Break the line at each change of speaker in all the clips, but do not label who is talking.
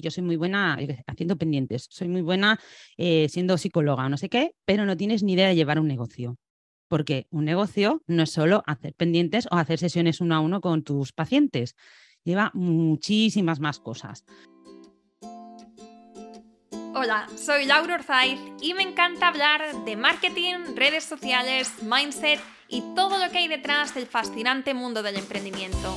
yo soy muy buena haciendo pendientes, soy muy buena eh, siendo psicóloga o no sé qué, pero no tienes ni idea de llevar un negocio. Porque un negocio no es solo hacer pendientes o hacer sesiones uno a uno con tus pacientes, lleva muchísimas más cosas.
Hola, soy Laura Orzaiz y me encanta hablar de marketing, redes sociales, mindset y todo lo que hay detrás del fascinante mundo del emprendimiento.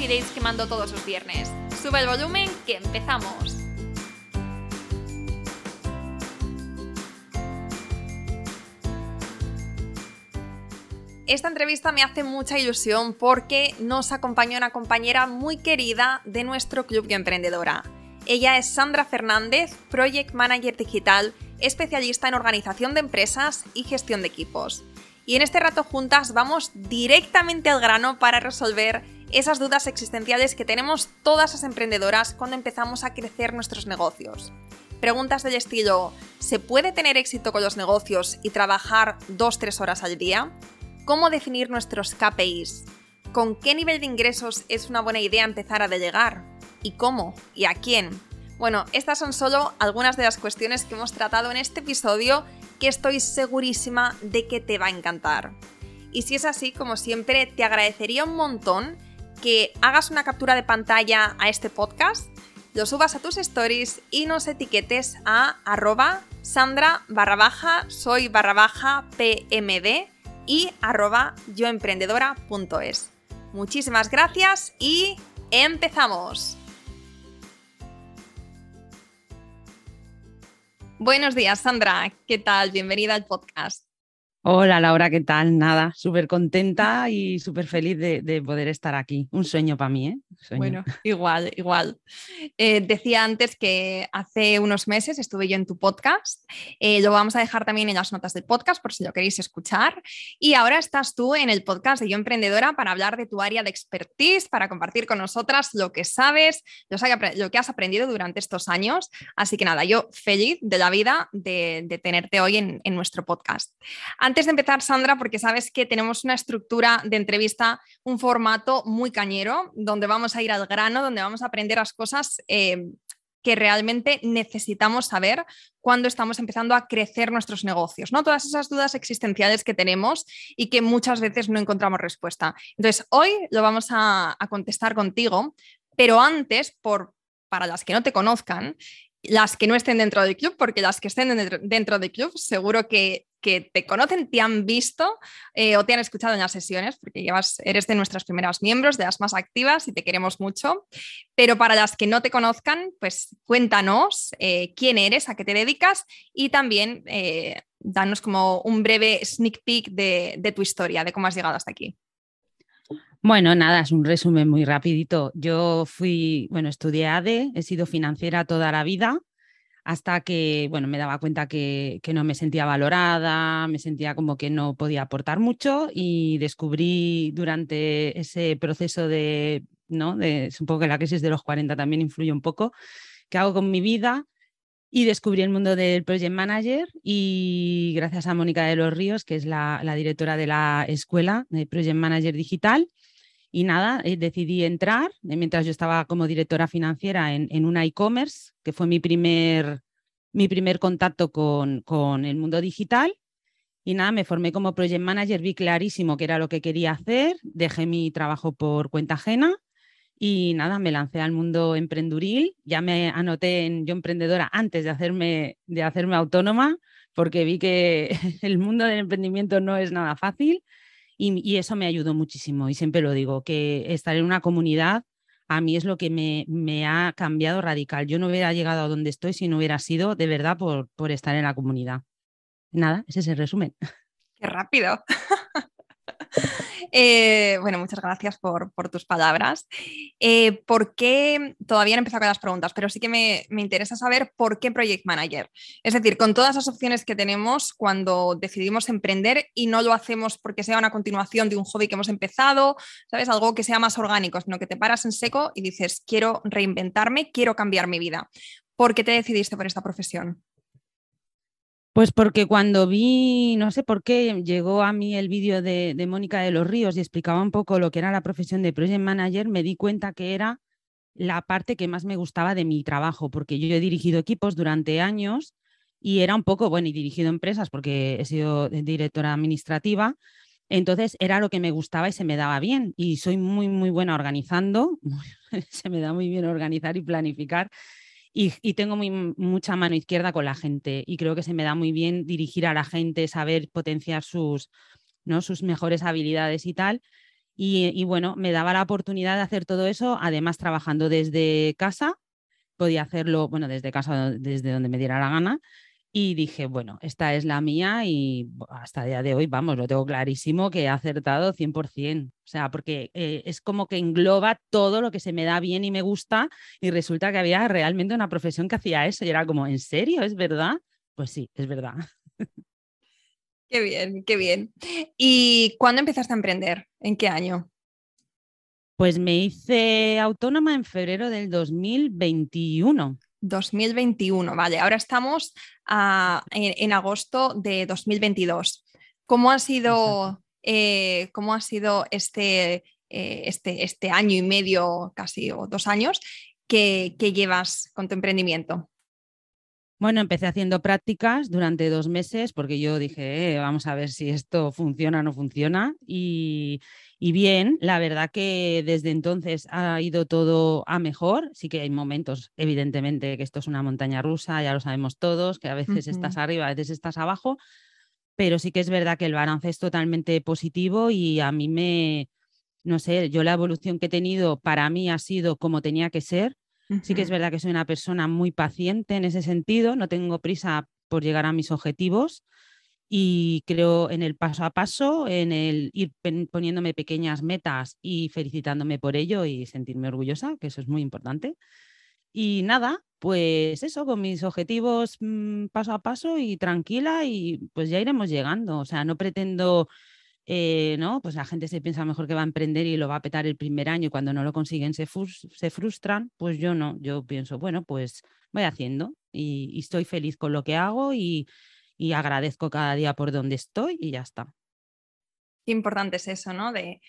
coffee que mando todos los viernes. Sube el volumen que empezamos. Esta entrevista me hace mucha ilusión porque nos acompaña una compañera muy querida de nuestro Club de Emprendedora. Ella es Sandra Fernández, Project Manager Digital, especialista en organización de empresas y gestión de equipos. Y en este rato juntas vamos directamente al grano para resolver esas dudas existenciales que tenemos todas las emprendedoras cuando empezamos a crecer nuestros negocios. Preguntas del estilo, ¿se puede tener éxito con los negocios y trabajar 2-3 horas al día? ¿Cómo definir nuestros KPIs? ¿Con qué nivel de ingresos es una buena idea empezar a delegar? ¿Y cómo? ¿Y a quién? Bueno, estas son solo algunas de las cuestiones que hemos tratado en este episodio que estoy segurísima de que te va a encantar. Y si es así, como siempre, te agradecería un montón que hagas una captura de pantalla a este podcast, lo subas a tus stories y nos etiquetes a arroba sandra barra baja soy barra baja pmd y arroba yoemprendedora.es. Muchísimas gracias y empezamos. Buenos días, Sandra. ¿Qué tal? Bienvenida al podcast.
Hola Laura, ¿qué tal? Nada, súper contenta y súper feliz de, poder estar aquí. Un sueño para mí, ¿eh?
Bueno, igual, igual. Eh, decía antes que hace unos meses estuve yo en tu podcast, eh, lo vamos a dejar también en las notas del podcast por si lo queréis escuchar. Y ahora estás tú en el podcast de Yo Emprendedora para hablar de tu área de expertise, para compartir con nosotras lo que sabes, lo que has aprendido durante estos años. Así que nada, yo feliz de la vida de, tenerte hoy en nuestro podcast. Antes de empezar, Sandra, porque sabes que tenemos una estructura de entrevista, un formato muy cañero, donde vamos a ir al grano, donde vamos a aprender las cosas eh, que realmente necesitamos saber cuando estamos empezando a crecer nuestros negocios, ¿no? Todas esas dudas existenciales que tenemos y que muchas veces no encontramos respuesta. Entonces, hoy lo vamos a, contestar contigo, pero antes, por, para las que no te conozcan, las que no estén dentro del club, porque las que estén dentro del club seguro que que te conocen, te han visto eh, o te han escuchado en las sesiones, porque llevas, eres de nuestras primeras miembros, de las más activas y te queremos mucho. Pero para las que no te conozcan, pues cuéntanos eh, quién eres, a qué te dedicas y también eh, danos como un breve sneak peek de, de tu historia, de cómo has llegado hasta aquí.
Bueno, nada, es un resumen muy rapidito. Yo fui, bueno, estudié ADE, he sido financiera toda la vida hasta que, bueno, me daba cuenta que, no me sentía valorada, me sentía como que no podía aportar mucho y descubrí durante ese proceso de, ¿no? De, supongo que la crisis de los 40 también influye un poco, qué hago con mi vida y descubrí el mundo del Project Manager y gracias a Mónica de los Ríos, que es la, directora de la escuela de Project Manager Digital, y nada, eh, decidí entrar eh, mientras yo estaba como directora financiera en, en una e-commerce, que fue mi primer, mi primer contacto con, con el mundo digital. Y nada, me formé como project manager, vi clarísimo que era lo que quería hacer, dejé mi trabajo por cuenta ajena y nada, me lancé al mundo emprenduril, ya me anoté en Yo Emprendedora antes de hacerme, de hacerme autónoma, porque vi que el mundo del emprendimiento no es nada fácil y, eso me ayudó muchísimo. Y siempre lo digo, que estar en una comunidad a mí es lo que me, me, ha cambiado radical. Yo no hubiera llegado a donde estoy si no hubiera sido de verdad por, por estar en la comunidad. Nada, ese es el resumen.
Qué rápido. Eh, bueno, muchas gracias por, tus palabras. Eh, ¿Por qué? Todavía no he empezado con las preguntas, pero sí que me, interesa saber por qué Project Manager. Es decir, con todas las opciones que tenemos cuando decidimos emprender y no lo hacemos porque sea una continuación de un hobby que hemos empezado, ¿sabes? Algo que sea más orgánico, sino que te paras en seco y dices, quiero reinventarme, quiero cambiar mi vida. ¿Por qué te decidiste por esta profesión?
Pues porque cuando vi, no sé por qué, llegó a mí el vídeo de, Mónica de los Ríos y explicaba un poco lo que era la profesión de Project Manager, me di cuenta que era la parte que más me gustaba de mi trabajo, porque yo he dirigido equipos durante años y era un poco, bueno, y dirigido empresas porque he sido directora administrativa, entonces era lo que me gustaba y se me daba bien. Y soy muy, muy buena organizando, se me da muy bien organizar y planificar y, tengo mucha mano izquierda con la gente y creo que se me da muy bien dirigir a la gente, saber potenciar sus, ¿no? sus mejores habilidades y tal. Y, y, bueno, me daba la oportunidad de hacer todo eso, además trabajando desde casa, podía hacerlo, bueno, desde casa, desde donde me diera la gana, y dije, bueno, esta es la mía y hasta el día de hoy, vamos, lo tengo clarísimo que he acertado 100%. O sea, porque eh, es como que engloba todo lo que se me da bien y me gusta y resulta que había realmente una profesión que hacía eso y era como, ¿en serio? ¿Es verdad? Pues sí, es verdad.
Qué bien, qué bien. ¿Y cuándo empezaste a emprender? ¿En qué año?
Pues me hice autónoma en febrero del 2021.
2021, vale, ahora estamos en, agosto de 2022. ¿Cómo ha sido, eh, cómo ha sido este, eh, este, este, año y medio, casi, o dos años, que, llevas con tu emprendimiento?
Bueno, empecé haciendo prácticas durante dos meses porque yo dije, eh, vamos a ver si esto funciona o no funciona. Y, y bien, la verdad que desde entonces ha ido todo a mejor. Sí que hay momentos, evidentemente, que esto es una montaña rusa, ya lo sabemos todos, que a veces estás arriba, a veces estás abajo, pero sí que es verdad que el balance es totalmente positivo y a mí me, no sé, yo la evolución que he tenido para mí ha sido como tenía que ser. Sí que es verdad que soy una persona muy paciente en ese sentido, no tengo prisa por llegar a mis objetivos y creo en el paso a paso, en el ir poniéndome pequeñas metas y felicitándome por ello y sentirme orgullosa, que eso es muy importante. Y nada, pues eso, con mis objetivos mm, paso a paso y tranquila y pues ya iremos llegando. O sea, no pretendo, eh, ¿no? Pues la gente se piensa mejor que va a emprender y lo va a petar el primer año y cuando no lo consiguen se, se frustran. Pues yo no, yo pienso, bueno, pues voy haciendo y estoy feliz con lo que hago y agradezco cada día por donde estoy y ya está.
Qué importante es eso, ¿no? De,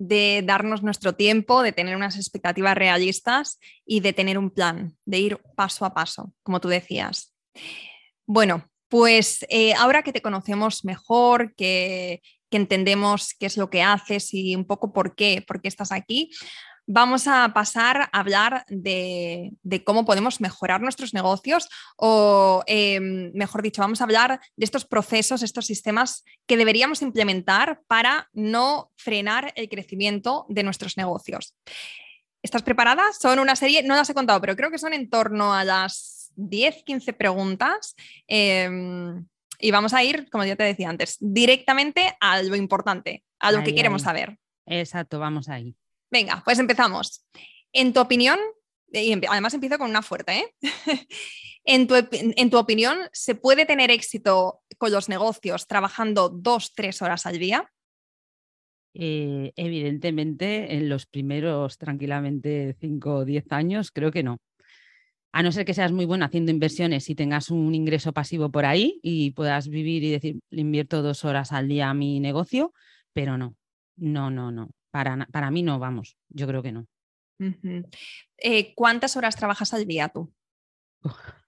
de darnos nuestro tiempo, de tener unas expectativas realistas y de tener un plan, de ir paso a paso, como tú decías. Bueno, pues eh, ahora que te conocemos mejor, que, que, entendemos qué es lo que haces y un poco por qué, por qué estás aquí, vamos a pasar a hablar de, cómo podemos mejorar nuestros negocios o, em, mejor dicho, vamos a hablar de estos procesos, estos sistemas que deberíamos implementar para no frenar el crecimiento de nuestros negocios. ¿Estás preparada? Son una serie, no las he contado, pero creo que son en torno a las 10, 15 preguntas. Em, y vamos a ir, como ya te decía antes, directamente a lo importante, a lo que queremos saber.
Exacto, vamos ahí.
Venga, pues empezamos. En tu opinión, y además empiezo con una fuerte, ¿eh? en, tu, opinión, ¿se puede tener éxito con los negocios trabajando dos, tres horas al día?
Eh, evidentemente, en los primeros tranquilamente cinco o diez años, creo que no. A no ser que seas muy bueno haciendo inversiones y tengas un ingreso pasivo por ahí y puedas vivir y decir, invierto dos horas al día a mi negocio, pero no, no, no, no. Para, para mí no, vamos, yo creo que no.
Eh, ¿Cuántas horas trabajas al día tú?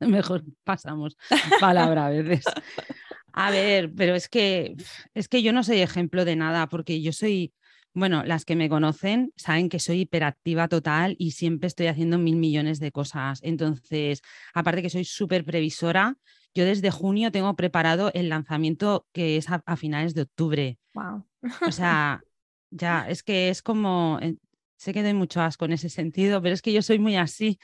Mejor pasamos palabra a veces. A ver, pero es que es que yo no soy ejemplo de nada porque yo soy, bueno, las que me conocen saben que soy hiperactiva total y siempre estoy haciendo mil millones de cosas. Entonces, aparte que soy súper previsora, yo desde junio tengo preparado el lanzamiento que es a, a finales de octubre.
Wow.
O sea, ya, es que es como, eh, sé que doy mucho asco en ese sentido, pero es que yo soy muy así.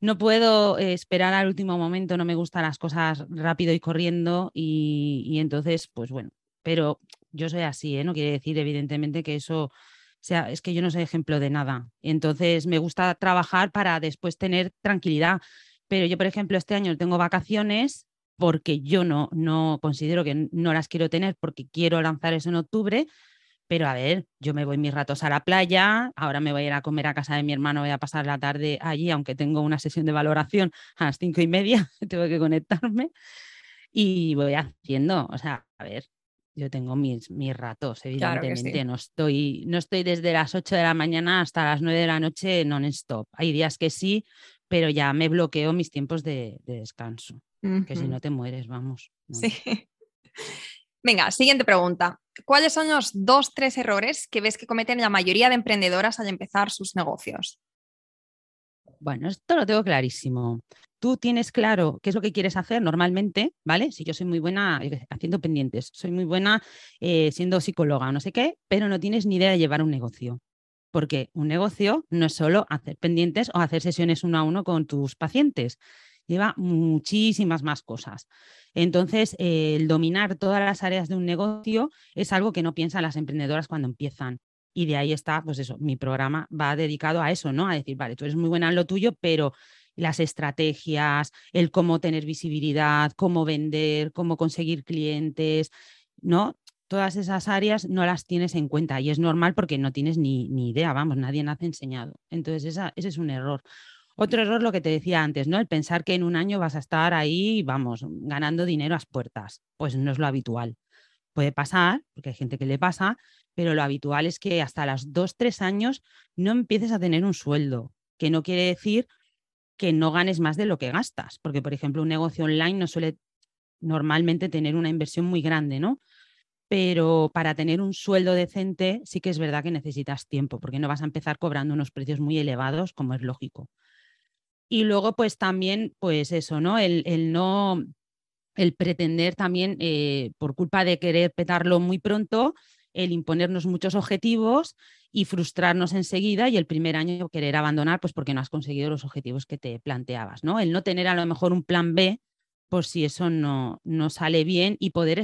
No puedo eh, esperar al último momento, no me gustan las cosas rápido y corriendo y, entonces, pues bueno, pero yo soy así, ¿eh? no quiere decir evidentemente que eso sea, es que yo no soy ejemplo de nada. Entonces me gusta trabajar para después tener tranquilidad. Pero yo, por ejemplo, este año tengo vacaciones porque yo no, no considero que no las quiero tener porque quiero lanzar eso en octubre. Pero a ver, yo me voy mis ratos a la playa, ahora me voy a ir a comer a casa de mi hermano, voy a pasar la tarde allí, aunque tengo una sesión de valoración a las cinco y media, tengo que conectarme y voy haciendo, o sea, a ver, yo tengo mis, mis ratos, evidentemente. no, estoy, no estoy desde las 8 de la mañana hasta las 9 de la noche non-stop. Hay días que sí, pero ya me bloqueo mis tiempos de, descanso. Que si no te mueres, vamos.
Sí. Venga, siguiente pregunta. ¿Cuáles son los dos, tres errores que ves que cometen la mayoría de emprendedoras al empezar sus negocios?
Bueno, esto lo tengo clarísimo tú tienes claro qué es lo que quieres hacer normalmente, ¿vale? Si yo soy muy buena haciendo pendientes, soy muy buena eh, siendo psicóloga o no sé qué, pero no tienes ni idea de llevar un negocio. Porque un negocio no es solo hacer pendientes o hacer sesiones uno a uno con tus pacientes, lleva muchísimas más cosas. Entonces, el dominar todas las áreas de un negocio es algo que no piensan las emprendedoras cuando empiezan. Y de ahí está, pues eso, mi programa va dedicado a eso, ¿no? A decir, vale, tú eres muy buena en lo tuyo, pero las estrategias, el cómo tener visibilidad, cómo vender, cómo conseguir clientes, ¿no? Todas esas áreas no las tienes en cuenta y es normal porque no tienes ni, ni idea, vamos, nadie nace enseñado. Entonces, esa, ese es un error. Otro error, lo que te decía antes, ¿no? El pensar que en un año vas a estar ahí, vamos, ganando dinero a las puertas. Pues no es lo habitual. Puede pasar, porque hay gente que le pasa, pero lo habitual es que hasta los dos, tres años no empieces a tener un sueldo, que no quiere decir que no ganes más de lo que gastas, porque por ejemplo un negocio online no suele normalmente tener una inversión muy grande, ¿no? Pero para tener un sueldo decente sí que es verdad que necesitas tiempo, porque no vas a empezar cobrando unos precios muy elevados, como es lógico. Y luego, pues también, pues eso, ¿no? El, el no, el pretender también, eh, por culpa de querer petarlo muy pronto, el imponernos muchos objetivos y frustrarnos enseguida y el primer año querer abandonar pues porque no has conseguido los objetivos que te planteabas, ¿no? El no tener a lo mejor un plan B por si eso no, no sale bien y poder,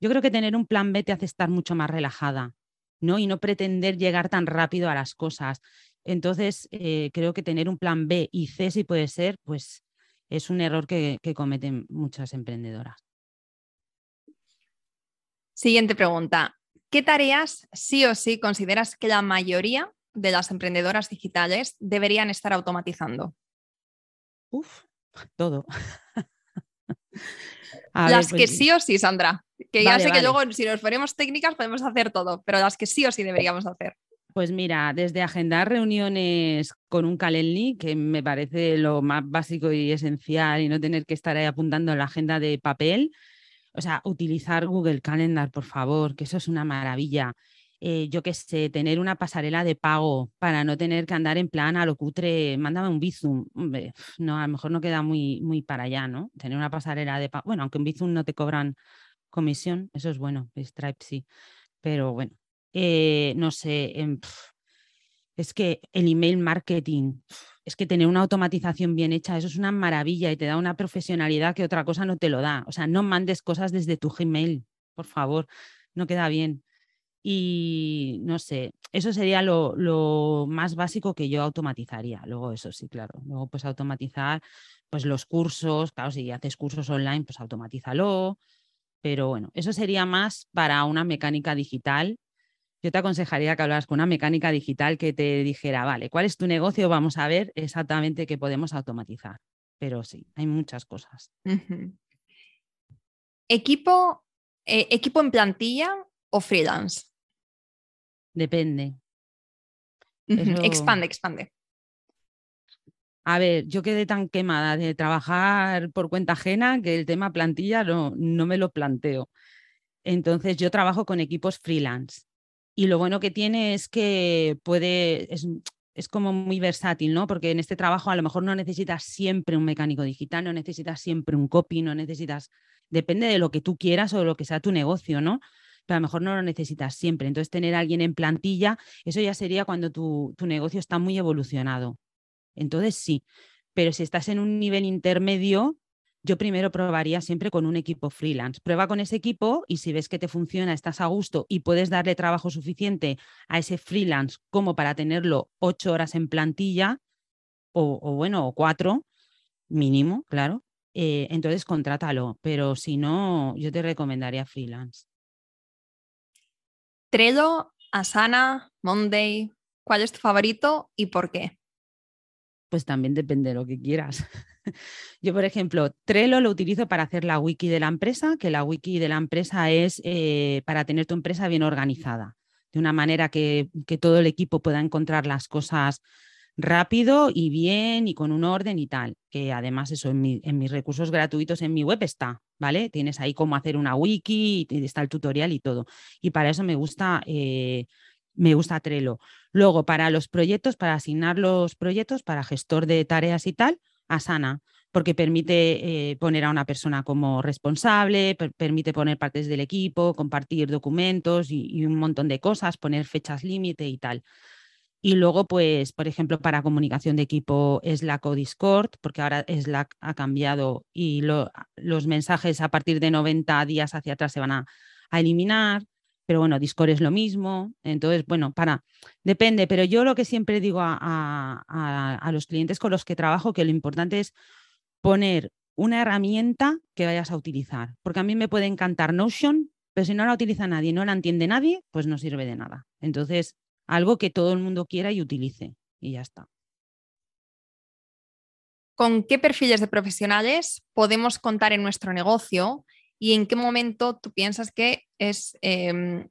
yo creo que tener un plan B te hace estar mucho más relajada, ¿no? Y no pretender llegar tan rápido a las cosas. Entonces, eh, creo que tener un plan B y C, si puede ser, pues es un error que cometen muchas emprendedoras.
Siguiente pregunta. ¿Qué tareas sí o sí consideras que la mayoría de las emprendedoras digitales deberían estar automatizando?
Uf, todo.
las que pues sí o sí, Sandra. Que ya sé que luego, si nos ponemos técnicas, podemos hacer todo, pero las que sí o sí deberíamos hacer.
Pues mira, desde agendar reuniones con un Calendly, que me parece lo más básico y esencial, y no tener que estar ahí apuntando en la agenda de papel, o sea, utilizar Google Calendar, por favor, que eso es una maravilla. Eh, yo qué sé, tener una pasarela de pago para no tener que andar en plan a lo cutre, mándame un Bizum. no, a lo mejor no queda muy, muy para allá, ¿no? Tener una pasarela de pago. Bueno, aunque en Bizum no te cobran comisión, eso es bueno, Stripe sí. Pero bueno, eh, no sé, es que el email marketing, es que tener una automatización bien hecha, eso es una maravilla y te da una profesionalidad que otra cosa no te lo da. O sea, no mandes cosas desde tu Gmail, por favor, no queda bien. Y no sé, eso sería lo, más básico que yo automatizaría. Luego, eso sí, claro. Luego, pues automatizar pues los cursos, claro, si haces cursos online, pues automatízalo. Pero bueno, eso sería más para una mecánica digital yo te aconsejaría que hablaras con una mecánica digital que te dijera, vale, ¿cuál es tu negocio? Vamos a ver exactamente qué podemos automatizar. Pero sí, hay muchas cosas.
¿Equipo, eh, ¿Equipo en plantilla o freelance?
Depende.
Expande, expande.
A ver, yo quedé tan quemada de trabajar por cuenta ajena que el tema plantilla no, no me lo planteo. Entonces yo trabajo con equipos freelance y lo bueno que tiene es que puede, es, es como muy versátil, ¿no? Porque en este trabajo a lo mejor no necesitas siempre un mecánico digital, no necesitas siempre un copy, no necesitas, depende de lo que tú quieras o de lo que sea tu negocio, ¿no? Pero a lo mejor no lo necesitas siempre. Entonces, tener a alguien en plantilla, eso ya sería cuando tu, tu negocio está muy evolucionado. Entonces, sí. Pero si estás en un nivel intermedio, yo primero probaría siempre con un equipo freelance. Prueba con ese equipo y si ves que te funciona, estás a gusto y puedes darle trabajo suficiente a ese freelance como para tenerlo ocho horas en plantilla o, bueno, o cuatro mínimo, claro. Eh, entonces contrátalo, pero si no, yo te recomendaría freelance.
Trello, Asana, Monday, ¿cuál es tu favorito y por qué?
Pues también depende de lo que quieras. Yo, por ejemplo, Trello lo utilizo para hacer la wiki de la empresa, que la wiki de la empresa es eh, para tener tu empresa bien organizada, de una manera que, todo el equipo pueda encontrar las cosas rápido y bien y con un orden y tal, que además eso en, mis recursos gratuitos en mi web está, ¿vale? Tienes ahí cómo hacer una wiki, y está el tutorial y todo. Y para eso me gusta, eh, me gusta Trello. Luego, para los proyectos, para asignar los proyectos, para gestor de tareas y tal, Asana, porque permite eh, poner a una persona como responsable, permite poner partes del equipo, compartir documentos y, un montón de cosas, poner fechas límite y tal. Y luego, pues, por ejemplo, para comunicación de equipo Slack o Discord, porque ahora Slack ha cambiado y los mensajes a partir de 90 días hacia atrás se van a eliminar pero bueno, Discord es lo mismo. Entonces, bueno, para, depende, pero yo lo que siempre digo a, los clientes con los que trabajo, que lo importante es poner una herramienta que vayas a utilizar, porque a mí me puede encantar Notion, pero si no la utiliza nadie, no la entiende nadie, pues no sirve de nada. Entonces, algo que todo el mundo quiera y utilice, y ya está.
¿Con qué perfiles de profesionales podemos contar en nuestro negocio y en qué momento tú piensas que es, em,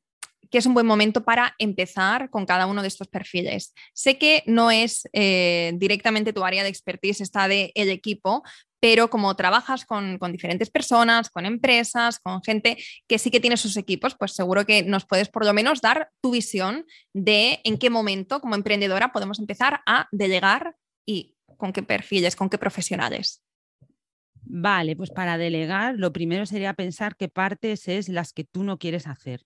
que es un buen momento para empezar con cada uno de estos perfiles. Sé que no es eh, directamente tu área de expertise, está de el equipo, pero como trabajas con, con, diferentes personas, con empresas, con gente que sí que tiene sus equipos, pues seguro que nos puedes por lo menos dar tu visión de en qué momento como emprendedora podemos empezar a delegar y con qué perfiles, con qué profesionales.
Vale, pues para delegar, lo primero sería pensar qué partes es las que tú no quieres hacer.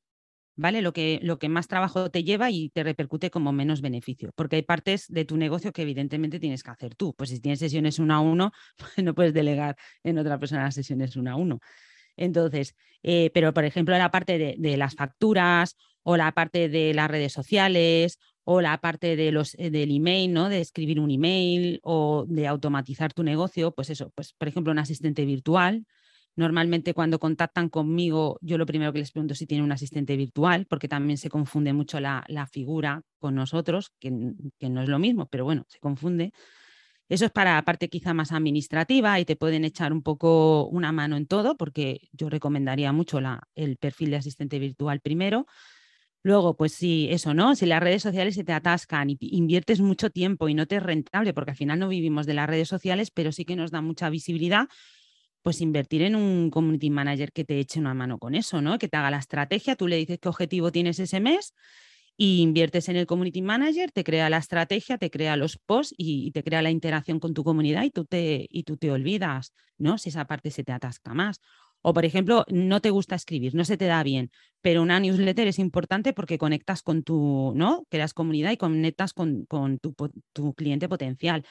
¿Vale? Lo que, lo que más trabajo te lleva y te repercute como menos beneficio, porque hay partes de tu negocio que evidentemente tienes que hacer tú. Pues si tienes sesiones uno a uno, pues no puedes delegar en otra persona las sesiones uno a uno. Entonces, eh, pero por ejemplo, la parte de, de las facturas o la parte de las redes sociales o la parte de los, eh, del email, ¿no? De escribir un email o de automatizar tu negocio, pues eso, pues por ejemplo un asistente virtual. Normalmente cuando contactan conmigo, yo lo primero que les pregunto es si tienen un asistente virtual, porque también se confunde mucho la, figura con nosotros, que, no es lo mismo, pero bueno, se confunde. Eso es para la parte quizá más administrativa y te pueden echar un poco una mano en todo, porque yo recomendaría mucho la, el perfil de asistente virtual primero. Luego, pues sí, eso, ¿no? Si las redes sociales se te atascan y inviertes mucho tiempo y no te es rentable, porque al final no vivimos de las redes sociales, pero sí que nos da mucha visibilidad, pues invertir en un community manager que te eche una mano con eso, ¿no? Que te haga la estrategia, tú le dices qué objetivo tienes ese mes y inviertes en el community manager, te crea la estrategia, te crea los posts y, te crea la interacción con tu comunidad y tú te, y tú te olvidas, ¿no? Si esa parte se te atasca más. O, por ejemplo, no te gusta escribir, no se te da bien, pero una newsletter es importante porque conectas con tu, ¿no? Creas comunidad y conectas con, tu, cliente potencial.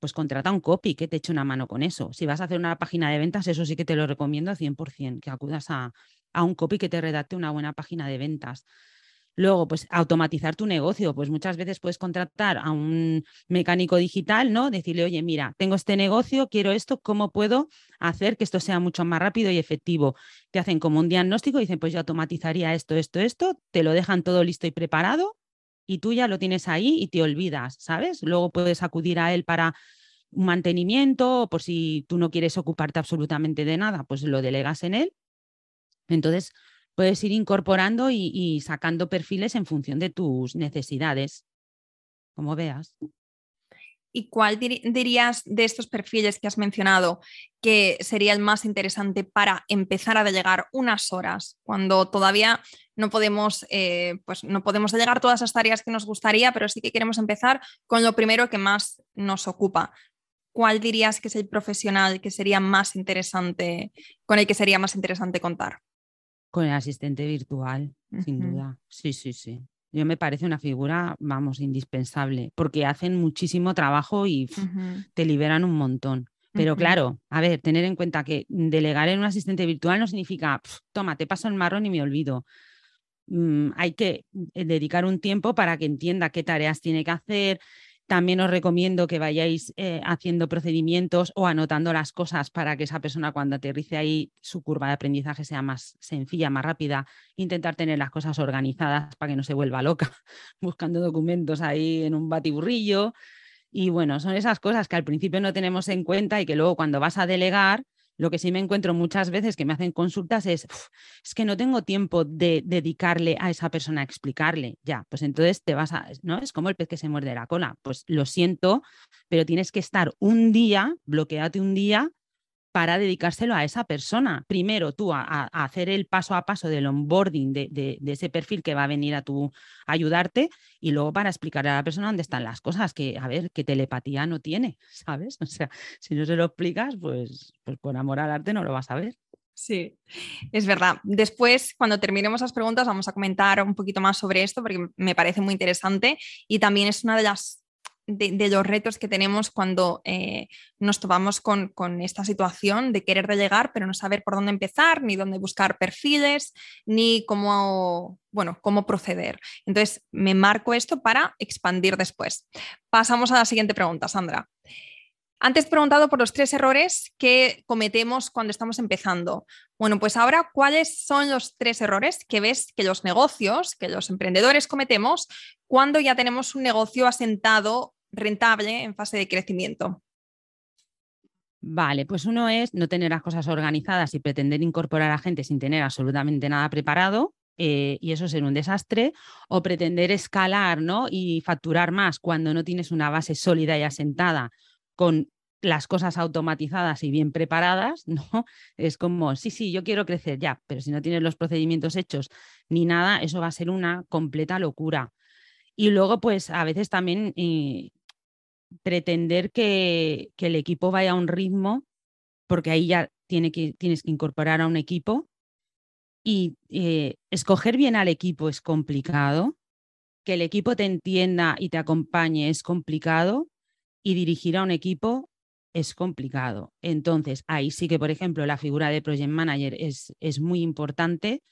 Pues contrata un copy que te eche una mano con eso. Si vas a hacer una página de ventas, eso sí que te lo recomiendo 100%, que acudas a, a un copy que te redacte una buena página de ventas. Luego, pues automatizar tu negocio, pues muchas veces puedes contratar a un mecánico digital, ¿no? Decirle, oye, mira, tengo este negocio, quiero esto, ¿cómo puedo hacer que esto sea mucho más rápido y efectivo? Te hacen como un diagnóstico y dicen, pues yo automatizaría esto, esto, esto, te lo dejan todo listo y preparado y tú ya lo tienes ahí y te olvidas, ¿sabes? Luego puedes acudir a él para un mantenimiento o por si tú no quieres ocuparte absolutamente de nada, pues lo delegas en él. Entonces, puedes ir incorporando y, sacando perfiles en función de tus necesidades, como veas.
¿Y cuál dirías de estos perfiles que has mencionado que sería el más interesante para empezar a delegar unas horas cuando todavía no podemos, eh, pues no podemos delegar todas las tareas que nos gustaría, pero sí que queremos empezar con lo primero que más nos ocupa? ¿Cuál dirías que es el profesional que sería más interesante, con el que sería más interesante contar?
Con el asistente virtual, sin duda. Sí, sí, sí. Yo me parece una figura, vamos, indispensable, porque hacen muchísimo trabajo y te liberan un montón. Pero claro, a ver, tener en cuenta que delegar en un asistente virtual no significa, toma, te paso el marrón y me olvido. Mm, hay que eh, dedicar un tiempo para que entienda qué tareas tiene que hacer, también os recomiendo que vayáis eh, haciendo procedimientos o anotando las cosas para que esa persona cuando aterrice ahí su curva de aprendizaje sea más sencilla, más rápida. Intentar tener las cosas organizadas para que no se vuelva loca buscando documentos ahí en un batiburrillo. Y bueno, son esas cosas que al principio no tenemos en cuenta y que luego cuando vas a delegar lo que sí me encuentro muchas veces que me hacen consultas es, es que no tengo tiempo de dedicarle a esa persona a explicarle. Ya, pues entonces te vas a, ¿no? Es como el pez que se muerde la cola. Pues lo siento, pero tienes que estar un día, bloqueate un día para dedicárselo a esa persona. Primero tú a, hacer el paso a paso del onboarding de, ese perfil que va a venir a tu ayudarte y luego para explicarle a la persona dónde están las cosas, que a ver, que telepatía no tiene, ¿sabes? O sea, si no se lo explicas, pues, pues por amor al arte no lo vas a ver.
Sí, es verdad. Después, cuando terminemos las preguntas, vamos a comentar un poquito más sobre esto porque me parece muy interesante y también es una de las de, los retos que tenemos cuando eh, nos topamos con, esta situación de querer delegar, pero no saber por dónde empezar, ni dónde buscar perfiles, ni cómo, bueno, cómo proceder. Entonces, me marco esto para expandir después. Pasamos a la siguiente pregunta, Sandra. Antes preguntado por los tres errores que cometemos cuando estamos empezando. Bueno, pues ahora, ¿cuáles son los tres errores que ves que los negocios, que los emprendedores cometemos cuando ya tenemos un negocio asentado rentable en fase de crecimiento?
Vale, pues uno es no tener las cosas organizadas y pretender incorporar a gente sin tener absolutamente nada preparado. Eh, y eso ser un desastre, o pretender escalar ¿no? y facturar más cuando no tienes una base sólida y asentada con las cosas automatizadas y bien preparadas, ¿no? Es como, sí, sí, yo quiero crecer ya, pero si no tienes los procedimientos hechos ni nada, eso va a ser una completa locura. Y luego, pues a veces también eh, pretender que, el equipo vaya a un ritmo, porque ahí ya tiene que, tienes que incorporar a un equipo y eh, escoger bien al equipo es complicado, que el equipo te entienda y te acompañe es complicado y dirigir a un equipo es complicado. Entonces, ahí sí que, por ejemplo, la figura de Project Manager es, es muy importante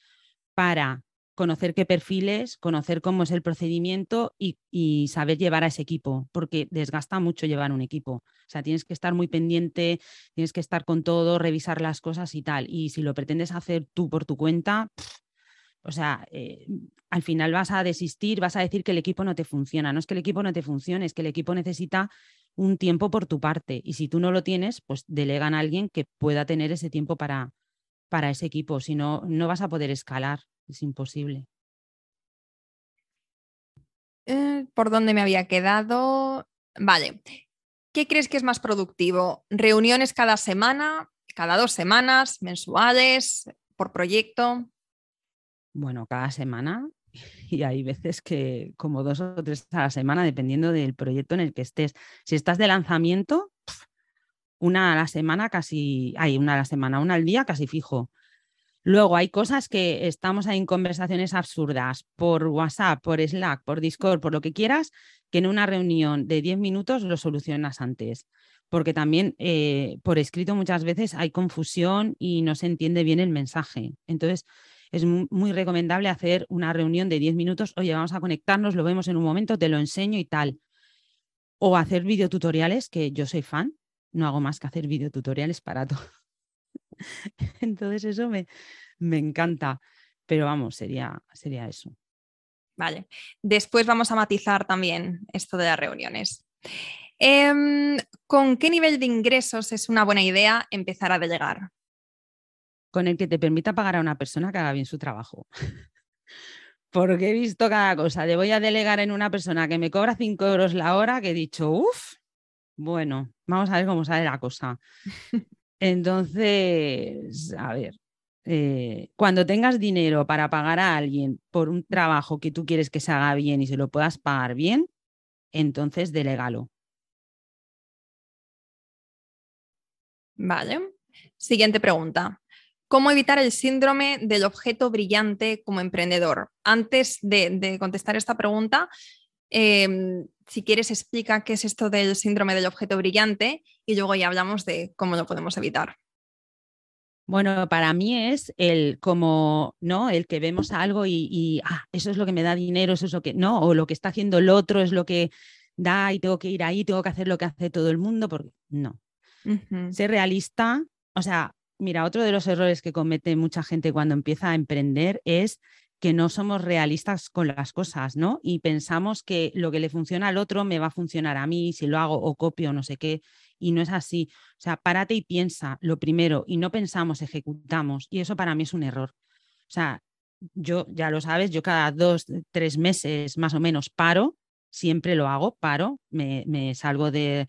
para conocer qué perfiles, conocer cómo es el procedimiento y, saber llevar a ese equipo, porque desgasta mucho llevar un equipo. O sea, tienes que estar muy pendiente, tienes que estar con todo, revisar las cosas y tal. Y si lo pretendes hacer tú por tu cuenta, o sea, eh, al final vas a desistir, vas a decir que el equipo no te funciona. No es que el equipo no te funcione, es que el equipo necesita un tiempo por tu parte. Y si tú no lo tienes, pues delegan a alguien que pueda tener ese tiempo para, para ese equipo. Si no, no vas a poder escalar es imposible.
Eh, ¿Por dónde me había quedado? Vale. ¿Qué crees que es más productivo? ¿Reuniones cada semana, cada dos semanas, mensuales, por proyecto?
Bueno, cada semana y hay veces que como dos o tres a la semana, dependiendo del proyecto en el que estés. Si estás de lanzamiento, una a la semana casi, hay una a la semana, una al día casi fijo. Luego hay cosas que estamos ahí en conversaciones absurdas por WhatsApp, por Slack, por Discord, por lo que quieras, que en una reunión de 10 minutos lo solucionas antes. Porque también eh, por escrito muchas veces hay confusión y no se entiende bien el mensaje. Entonces, es muy recomendable hacer una reunión de 10 minutos. Oye, vamos a conectarnos, lo vemos en un momento, te lo enseño y tal. O hacer videotutoriales, que yo soy fan, no hago más que hacer videotutoriales para todo Entonces eso me, me encanta, pero vamos, sería, sería eso.
Vale, después vamos a matizar también esto de las reuniones. Em, ¿Con qué nivel de ingresos es una buena idea empezar a delegar?
Con el que te permita pagar a una persona que haga bien su trabajo. Porque he visto cada cosa. De voy a delegar en una persona que me cobra 5 euros la hora, que he dicho, uff, bueno, vamos a ver cómo sale la cosa. Entonces, a ver, eh, cuando tengas dinero para pagar a alguien por un trabajo que tú quieres que se haga bien y se lo puedas pagar bien, entonces delegalo.
Vale. Siguiente pregunta. ¿Cómo evitar el síndrome del objeto brillante como emprendedor? Antes de, contestar esta pregunta, em, si quieres, explica qué es esto del síndrome del objeto brillante y luego ya hablamos de cómo lo podemos evitar.
Bueno, para mí es el como, ¿no? El que vemos algo y, ah, eso es lo que me da dinero, eso es lo que, no, o lo que está haciendo el otro es lo que da y tengo que ir ahí, tengo que hacer lo que hace todo el mundo, porque no. Ser realista, o sea, mira, otro de los errores que comete mucha gente cuando empieza a emprender es que no somos realistas con las cosas, ¿no? Y pensamos que lo que le funciona al otro me va a funcionar a mí si lo hago o copio no sé qué y no es así. O sea, párate y piensa lo primero y no pensamos, ejecutamos y eso para mí es un error. O sea, yo ya lo sabes, yo cada dos, tres meses más o menos paro, siempre lo hago, paro, me, me salgo de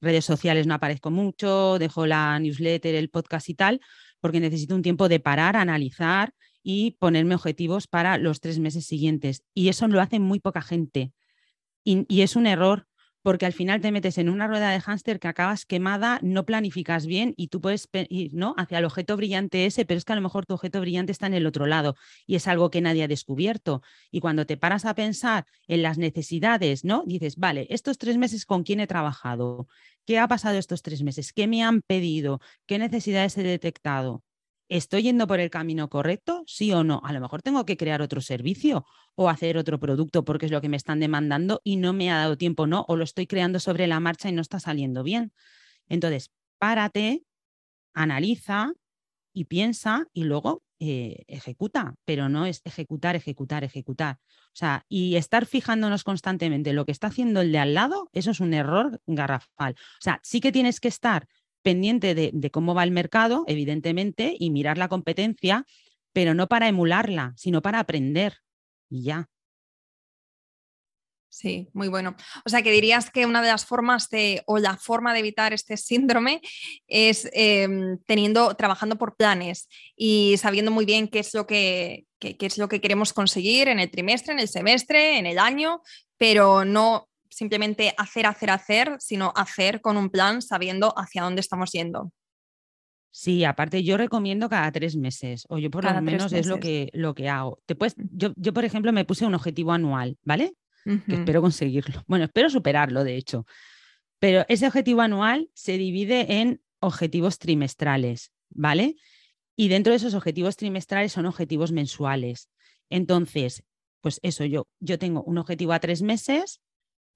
redes sociales, no aparezco mucho, dejo la newsletter, el podcast y tal, porque necesito un tiempo de parar, analizar y ponerme objetivos para los tres meses siguientes. Y eso lo hace muy poca gente. Y, y es un error porque al final te metes en una rueda de hámster que acabas quemada, no planificas bien y tú puedes ir ¿no? hacia el objeto brillante ese, pero es que a lo mejor tu objeto brillante está en el otro lado y es algo que nadie ha descubierto. Y cuando te paras a pensar en las necesidades, ¿no? Dices, vale, estos tres meses con quién he trabajado, qué ha pasado estos tres meses, qué me han pedido, qué necesidades he detectado. ¿Estoy yendo por el camino correcto? ¿Sí o no? A lo mejor tengo que crear otro servicio o hacer otro producto porque es lo que me están demandando y no me ha dado tiempo, ¿no? O lo estoy creando sobre la marcha y no está saliendo bien. Entonces, párate, analiza y piensa y luego eh, ejecuta, pero no es ejecutar, ejecutar, ejecutar. O sea, y estar fijándonos constantemente en lo que está haciendo el de al lado, eso es un error garrafal. O sea, sí que tienes que estar pendiente de, cómo va el mercado, evidentemente, y mirar la competencia, pero no para emularla, sino para aprender. Y ya.
Sí, muy bueno. O sea, que dirías que una de las formas de, o la forma de evitar este síndrome es em, teniendo, trabajando por planes y sabiendo muy bien qué es lo que, qué es lo que queremos conseguir en el trimestre, en el semestre, en el año, pero no simplemente hacer, hacer, hacer, sino hacer con un plan sabiendo hacia dónde estamos yendo.
Sí, aparte yo recomiendo cada tres meses, o yo por lo menos es lo que, lo que hago. Te yo, yo, por ejemplo, me puse un objetivo anual, ¿vale? Que espero conseguirlo. Bueno, espero superarlo, de hecho. Pero ese objetivo anual se divide en objetivos trimestrales, ¿vale? Y dentro de esos objetivos trimestrales son objetivos mensuales. Entonces, pues eso, yo, yo tengo un objetivo a tres meses,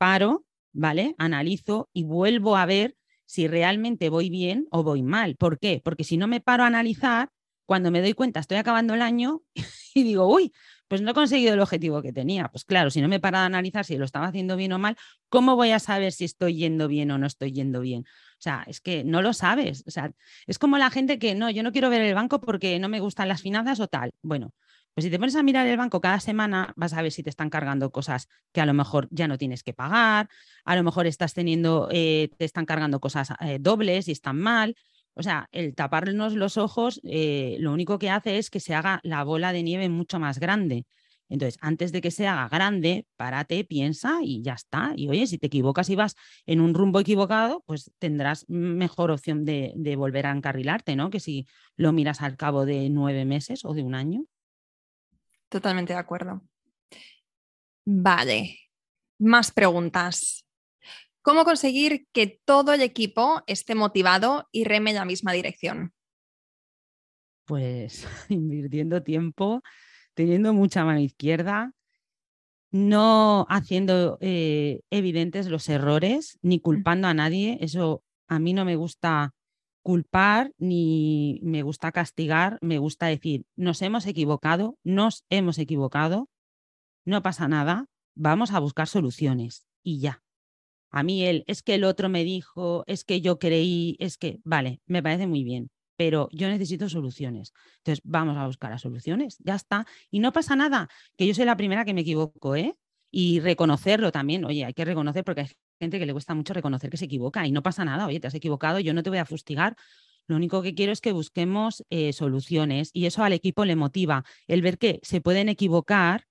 paro, ¿vale? Analizo y vuelvo a ver si realmente voy bien o voy mal. ¿Por qué? Porque si no me paro a analizar, cuando me doy cuenta, estoy acabando el año y digo, uy, pues no he conseguido el objetivo que tenía. Pues claro, si no me paro a analizar si lo estaba haciendo bien o mal, ¿cómo voy a saber si estoy yendo bien o no estoy yendo bien? O sea, es que no lo sabes. O sea, es como la gente que no, yo no quiero ver el banco porque no me gustan las finanzas o tal. Bueno, pues si te pones a mirar el banco cada semana, vas a ver si te están cargando cosas que a lo mejor ya no tienes que pagar, a lo mejor estás teniendo, eh, te están cargando cosas eh, dobles y están mal. O sea, el taparnos los ojos eh, lo único que hace es que se haga la bola de nieve mucho más grande. Entonces, antes de que se haga grande, párate, piensa y ya está. Y oye, si te equivocas y vas en un rumbo equivocado, pues tendrás mejor opción de, de volver a encarrilarte, ¿no? Que si lo miras al cabo de nueve meses o de un año.
Totalmente de acuerdo. Vale, más preguntas. ¿Cómo conseguir que todo el equipo esté motivado y reme en la misma dirección?
Pues invirtiendo tiempo, teniendo mucha mano izquierda, no haciendo eh, evidentes los errores ni culpando a nadie. Eso a mí no me gusta culpar ni me gusta castigar, me gusta decir, nos hemos equivocado, nos hemos equivocado, no pasa nada, vamos a buscar soluciones y ya. A mí él, es que el otro me dijo, es que yo creí, es que, vale, me parece muy bien, pero yo necesito soluciones. Entonces, vamos a buscar las soluciones, ya está. Y no pasa nada, que yo soy la primera que me equivoco, ¿eh? Y reconocerlo también, oye, hay que reconocer porque hay gente que le cuesta mucho reconocer que se equivoca y no pasa nada, oye, te has equivocado, yo no te voy a fustigar. Lo único que quiero es que busquemos eh, soluciones y eso al equipo le motiva, el ver que se pueden equivocar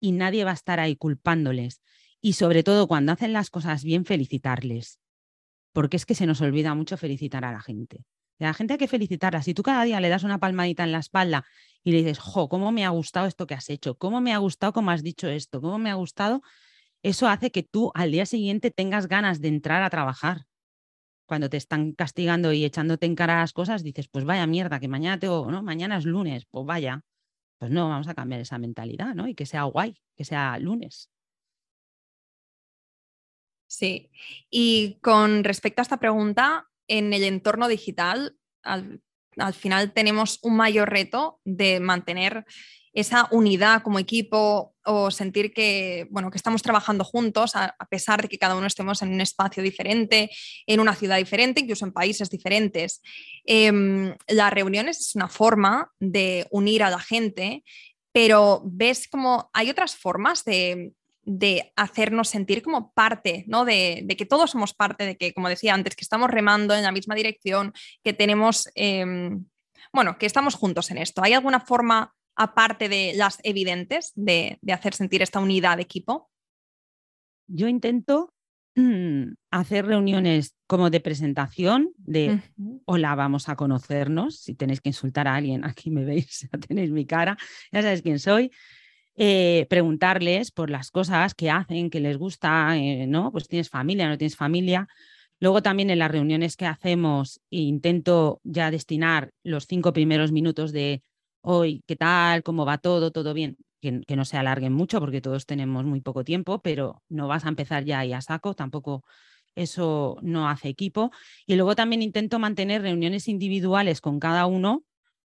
y nadie va a estar ahí culpándoles. Y sobre todo cuando hacen las cosas bien, felicitarles. Porque es que se nos olvida mucho felicitar a la gente. La gente hay que felicitarla. Si tú cada día le das una palmadita en la espalda y le dices, jo, ¿cómo me ha gustado esto que has hecho? ¿Cómo me ha gustado cómo has dicho esto? ¿Cómo me ha gustado? eso hace que tú al día siguiente tengas ganas de entrar a trabajar. Cuando te están castigando y echándote en cara las cosas, dices, pues vaya mierda, que mañana tengo, ¿no? Mañana es lunes, pues vaya. Pues no, vamos a cambiar esa mentalidad, ¿no? Y que sea guay, que sea lunes.
Sí. Y con respecto a esta pregunta, en el entorno digital, al, final tenemos un mayor reto de mantener esa unidad como equipo o sentir que, bueno, que estamos trabajando juntos a, pesar de que cada uno estemos en un espacio diferente, en una ciudad diferente, incluso en países diferentes. Em, las reuniones es una forma de unir a la gente, pero ves como hay otras formas de, de hacernos sentir como parte, ¿no? De, que todos somos parte, de que, como decía antes, que estamos remando en la misma dirección, que tenemos, em, bueno, que estamos juntos en esto. ¿Hay alguna forma, aparte de las evidentes, de, hacer sentir esta unidad de equipo?
Yo intento mm, hacer reuniones como de presentación, de hola, vamos a conocernos. Si tenéis que insultar a alguien, aquí me veis, ya tenéis mi cara, ya sabéis quién soy. Eh, preguntarles por las cosas que hacen, que les gusta, eh, ¿no? Pues tienes familia, no tienes familia. Luego también en las reuniones que hacemos intento ya destinar los cinco primeros minutos de hoy, ¿qué tal? ¿Cómo va todo? ¿Todo bien? Que, que, no se alarguen mucho porque todos tenemos muy poco tiempo, pero no vas a empezar ya y a saco, tampoco eso no hace equipo. Y luego también intento mantener reuniones individuales con cada uno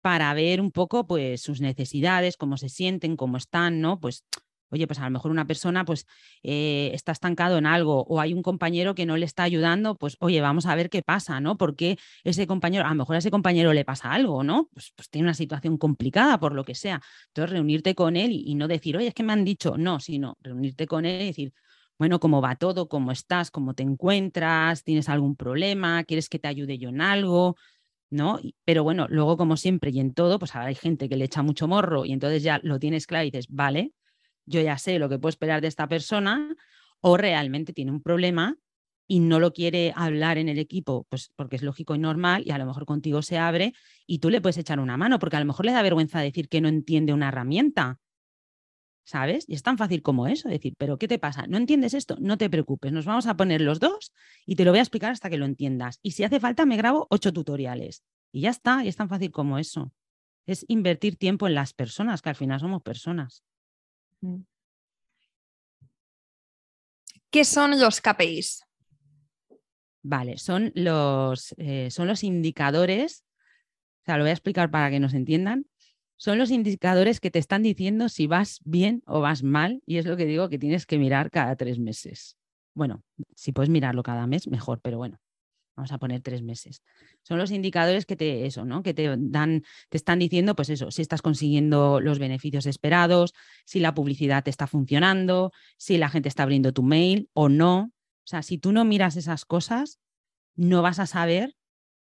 para ver un poco pues sus necesidades, cómo se sienten, cómo están, ¿no? Pues oye, pues a lo mejor una persona pues eh, está estancado en algo o hay un compañero que no le está ayudando, pues oye, vamos a ver qué pasa, ¿no? Porque ese compañero, a lo mejor a ese compañero le pasa algo, ¿no? Pues, pues tiene una situación complicada por lo que sea. Entonces, reunirte con él y, y, no decir, oye, es que me han dicho, no, sino reunirte con él y decir, bueno, ¿cómo va todo? ¿Cómo estás? ¿Cómo te encuentras? ¿Tienes algún problema? ¿Quieres que te ayude yo en algo? ¿No? Pero bueno, luego como siempre y en todo, pues hay gente que le echa mucho morro y entonces ya lo tienes claro y dices, vale, yo ya sé lo que puedo esperar de esta persona o realmente tiene un problema y no lo quiere hablar en el equipo, pues porque es lógico y normal y a lo mejor contigo se abre y tú le puedes echar una mano porque a lo mejor le da vergüenza decir que no entiende una herramienta. ¿Sabes? Y es tan fácil como eso, decir, pero ¿qué te pasa? ¿No entiendes esto? No te preocupes, nos vamos a poner los dos y te lo voy a explicar hasta que lo entiendas. Y si hace falta, me grabo ocho tutoriales. Y ya está, y es tan fácil como eso. Es invertir tiempo en las personas, que al final somos personas. Mm.
¿Qué son los KPIs?
Vale, son los, eh, son los indicadores, o sea, lo voy a explicar para que nos entiendan, son los indicadores que te están diciendo si vas bien o vas mal y es lo que digo que tienes que mirar cada tres meses. Bueno, si puedes mirarlo cada mes, mejor, pero bueno, vamos a poner tres meses. Son los indicadores que te, eso, ¿no? Que te dan, te están diciendo, pues eso, si estás consiguiendo los beneficios esperados, si la publicidad te está funcionando, si la gente está abriendo tu mail o no. O sea, si tú no miras esas cosas, no vas a saber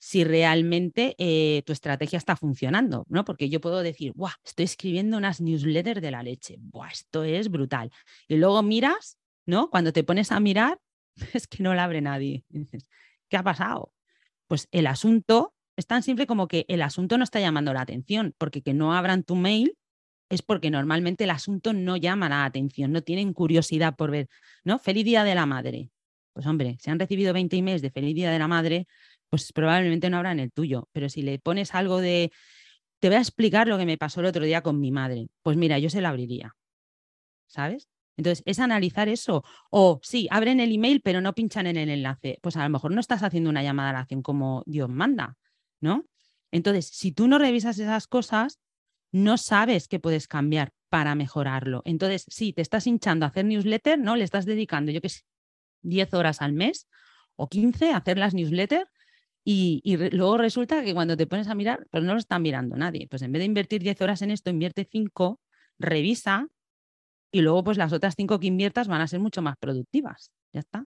si realmente eh, tu estrategia está funcionando, ¿no? Porque yo puedo decir, ¡guau! Estoy escribiendo unas newsletters de la leche, ¡buah! Esto es brutal. Y luego miras, ¿no? Cuando te pones a mirar, es que no la abre nadie. ¿qué ha pasado? Pues el asunto es tan simple como que el asunto no está llamando la atención, porque que no abran tu mail es porque normalmente el asunto no llama la atención, no tienen curiosidad por ver, ¿no? Feliz Día de la Madre. Pues hombre, si han recibido 20 emails de Feliz Día de la Madre, pues probablemente no habrá en el tuyo. Pero si le pones algo de, te voy a explicar lo que me pasó el otro día con mi madre, pues mira, yo se la abriría. ¿Sabes? Entonces, es analizar eso. O sí, abren el email, pero no pinchan en el enlace. Pues a lo mejor no estás haciendo una llamada a la acción como Dios manda, ¿no? Entonces, si tú no revisas esas cosas, no sabes qué puedes cambiar para mejorarlo. Entonces, sí, te estás hinchando a hacer newsletter, ¿no? Le estás dedicando, yo qué sé, 10 horas al mes o 15 a hacer las newsletters y, luego resulta que cuando te pones a mirar, pues no lo está mirando nadie. Pues en vez de invertir 10 horas en esto, invierte 5, revisa y luego pues las otras 5 que inviertas van a ser mucho más productivas. Ya está.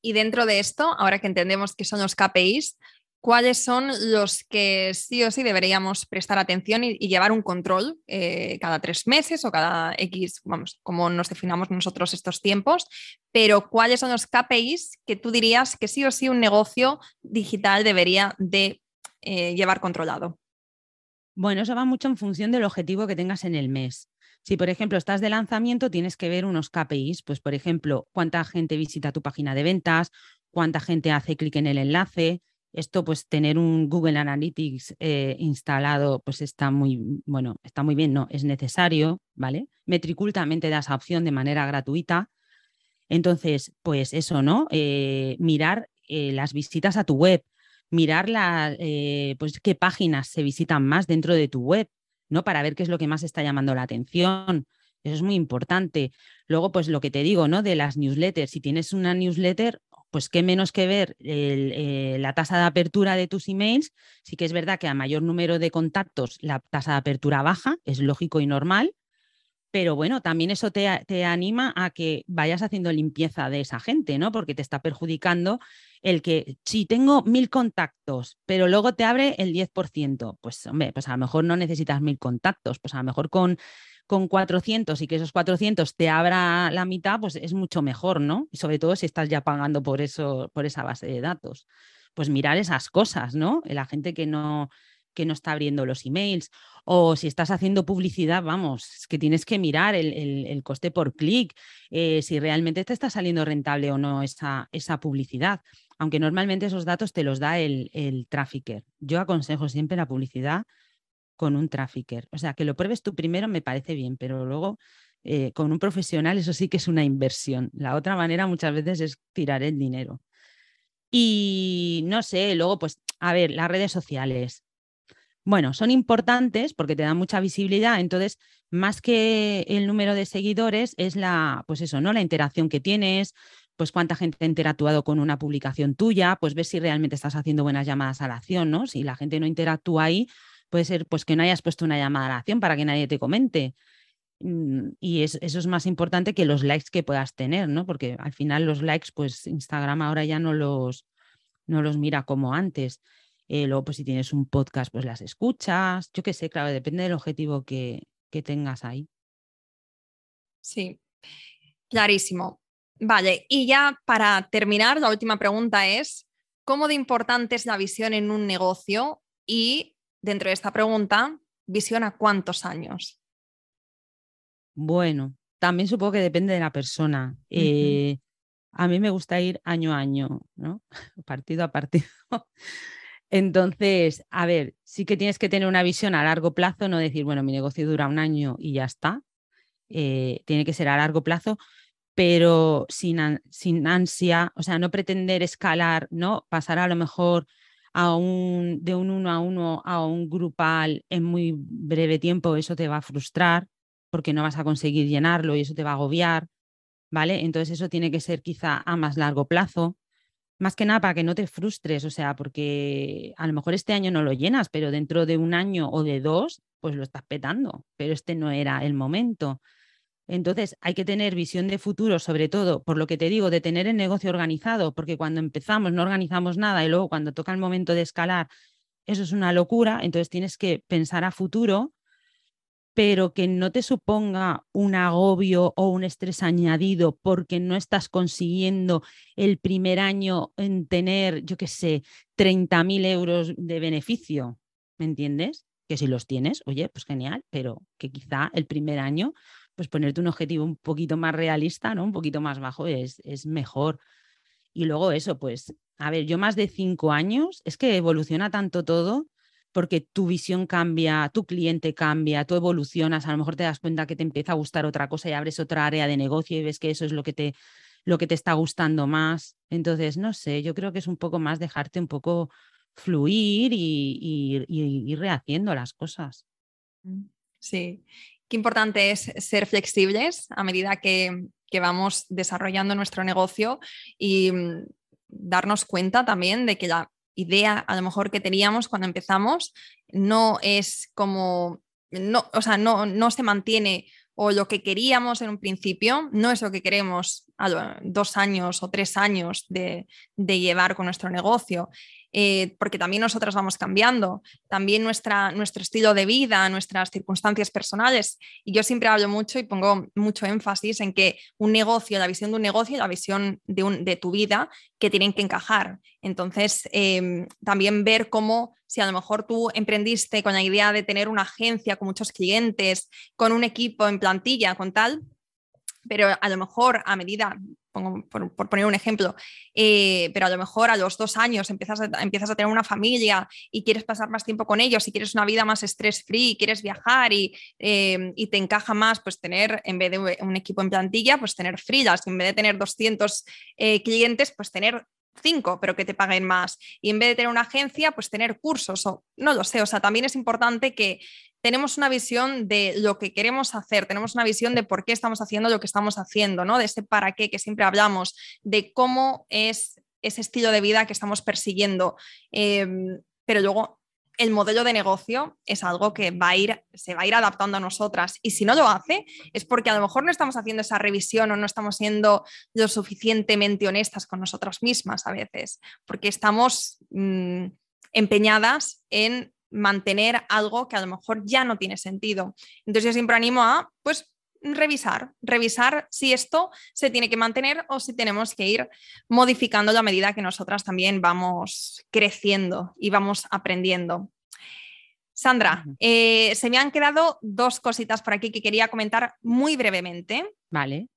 Y dentro de esto, ahora que entendemos que son los KPIs, cuáles son los que sí o sí deberíamos prestar atención y, llevar un control eh, cada tres meses o cada X, vamos, como nos definamos nosotros estos tiempos, pero cuáles son los KPIs que tú dirías que sí o sí un negocio digital debería de eh, llevar controlado.
Bueno, eso va mucho en función del objetivo que tengas en el mes. Si, por ejemplo, estás de lanzamiento, tienes que ver unos KPIs, pues, por ejemplo, cuánta gente visita tu página de ventas, cuánta gente hace clic en el enlace. Esto, pues, tener un Google Analytics eh, instalado, pues está muy, bueno, está muy bien, no, es necesario, ¿vale? Metricool también te da esa opción de manera gratuita. Entonces, pues eso, ¿no? Eh, mirar eh, las visitas a tu web, mirar pues qué páginas se visitan más dentro de tu web, ¿no? Para ver qué es lo que más está llamando la atención. Eso es muy importante. Luego, pues lo que te digo, ¿no? De las newsletters. Si tienes una newsletter, pues qué menos que ver eh, la tasa de apertura de tus emails. Sí que es verdad que a mayor número de contactos la tasa de apertura baja, es lógico y normal, pero bueno, también eso te, te, anima a que vayas haciendo limpieza de esa gente, ¿no? Porque te está perjudicando el que si tengo mil contactos, pero luego te abre el 10%, pues hombre, pues a lo mejor no necesitas mil contactos, pues a lo mejor con, con 400 y que esos 400 te abra la mitad, pues es mucho mejor, ¿no? Y sobre todo si estás ya pagando por eso, por esa base de datos. Pues mirar esas cosas, ¿no? La gente que no, que no está abriendo los emails. O si estás haciendo publicidad, vamos, es que tienes que mirar el, coste por clic, eh, si realmente te está saliendo rentable o no esa, esa publicidad aunque normalmente esos datos te los da el, el trafficker. Yo aconsejo siempre la publicidad con un trafficker. O sea, que lo pruebes tú primero me parece bien, pero luego eh, con un profesional eso sí que es una inversión. La otra manera muchas veces es tirar el dinero. Y no sé, luego pues, a ver, las redes sociales. Bueno, son importantes porque te dan mucha visibilidad, entonces más que el número de seguidores es la, pues eso, ¿no? La interacción que tienes, pues cuánta gente ha interactuado con una publicación tuya, pues ver si realmente estás haciendo buenas llamadas a la acción, ¿no? Si la gente no interactúa ahí, puede ser pues que no hayas puesto una llamada a la acción para que nadie te comente. Mm, y eso es más importante que los likes que puedas tener, ¿no? Porque al final los likes, pues Instagram ahora ya no los, no los mira como antes. Eh, luego, pues si tienes un podcast, pues las escuchas. Yo qué sé, claro, depende del objetivo que, que tengas ahí.
Sí, clarísimo. Vale, y ya para terminar, la última pregunta es, ¿cómo de importante es la visión en un negocio? Y dentro de esta pregunta, ¿visión a cuántos años?
Bueno, también supongo que depende de la persona. Eh, a mí me gusta ir año a año, ¿no? partido a partido. Entonces, a ver, sí que tienes que tener una visión a largo plazo, no decir, bueno, mi negocio dura un año y ya está. Eh, tiene que ser a largo plazo, pero sin, sin ansia, o sea, no pretender escalar, ¿no? Pasar a lo mejor a un, de un uno a uno a un grupal en muy breve tiempo, eso te va a frustrar porque no vas a conseguir llenarlo y eso te va a agobiar, ¿vale? Entonces eso tiene que ser quizá a más largo plazo, más que nada para que no te frustres, o sea, porque a lo mejor este año no lo llenas, pero dentro de un año o de dos, pues lo estás petando, pero este no era el momento. Entonces, hay que tener visión de futuro, sobre todo, por lo que te digo, de tener el negocio organizado, porque cuando empezamos no organizamos nada y luego cuando toca el momento de escalar, eso es una locura. Entonces, tienes que pensar a futuro, pero que no te suponga un agobio o un estrés añadido porque no estás consiguiendo el primer año en tener, yo qué sé, 30.000 euros de beneficio. ¿Me entiendes? Que si los tienes, oye, pues genial, pero que quizá el primer año pues ponerte un objetivo un poquito más realista, ¿no? Un poquito más bajo es, es mejor. Y luego eso, pues, a ver, yo más de cinco años, es que evoluciona tanto todo porque tu visión cambia, tu cliente cambia, tú evolucionas, a lo mejor te das cuenta que te empieza a gustar otra cosa y abres otra área de negocio y ves que eso es lo que te, lo que te está gustando más. Entonces, no sé, yo creo que es un poco más dejarte un poco fluir y, ir rehaciendo las cosas.
Mm, sí, Qué importante es ser flexibles a medida que, vamos desarrollando nuestro negocio y mm, darnos cuenta también de que la idea a lo mejor que teníamos cuando empezamos no es como, no, o sea, no, no se mantiene o lo que queríamos en un principio no es lo que queremos a dos años o tres años de, de llevar con nuestro negocio. Eh, porque también nosotras vamos cambiando, también nuestra, nuestro estilo de vida, nuestras circunstancias personales. Y yo siempre hablo mucho y pongo mucho énfasis en que un negocio, la visión de un negocio y la visión de, un, de tu vida que tienen que encajar. Entonces, em, también ver cómo si a lo mejor tú emprendiste con la idea de tener una agencia con muchos clientes, con un equipo en plantilla, con tal, pero a lo mejor a medida, por, poner un ejemplo, eh, pero a lo mejor a los dos años empiezas a, empiezas a tener una familia y quieres pasar más tiempo con ellos y quieres una vida más stress free, quieres viajar y, eh, y, te encaja más pues tener, en vez de un equipo en plantilla, pues tener freelance, en vez de tener 200 eh, clientes, pues tener cinco, pero que te paguen más. Y en vez de tener una agencia, pues tener cursos o no lo sé. O sea, también es importante que tenemos una visión de lo que queremos hacer, tenemos una visión de por qué estamos haciendo lo que estamos haciendo, ¿no? De ese para qué que siempre hablamos, de cómo es ese estilo de vida que estamos persiguiendo. Em, pero luego el modelo de negocio es algo que va a ir, se va a ir adaptando a nosotras. Y si no lo hace, es porque a lo mejor no estamos haciendo esa revisión o no estamos siendo lo suficientemente honestas con nosotras mismas a veces, porque estamos mm, empeñadas en mantener algo que a lo mejor ya no tiene sentido. Entonces yo siempre animo a, pues, revisar, revisar si esto se tiene que mantener o si tenemos que ir modificando la medida que nosotras también vamos creciendo y vamos aprendiendo. Sandra, eh, se me han quedado dos cositas por aquí que quería comentar muy brevemente.
Vale.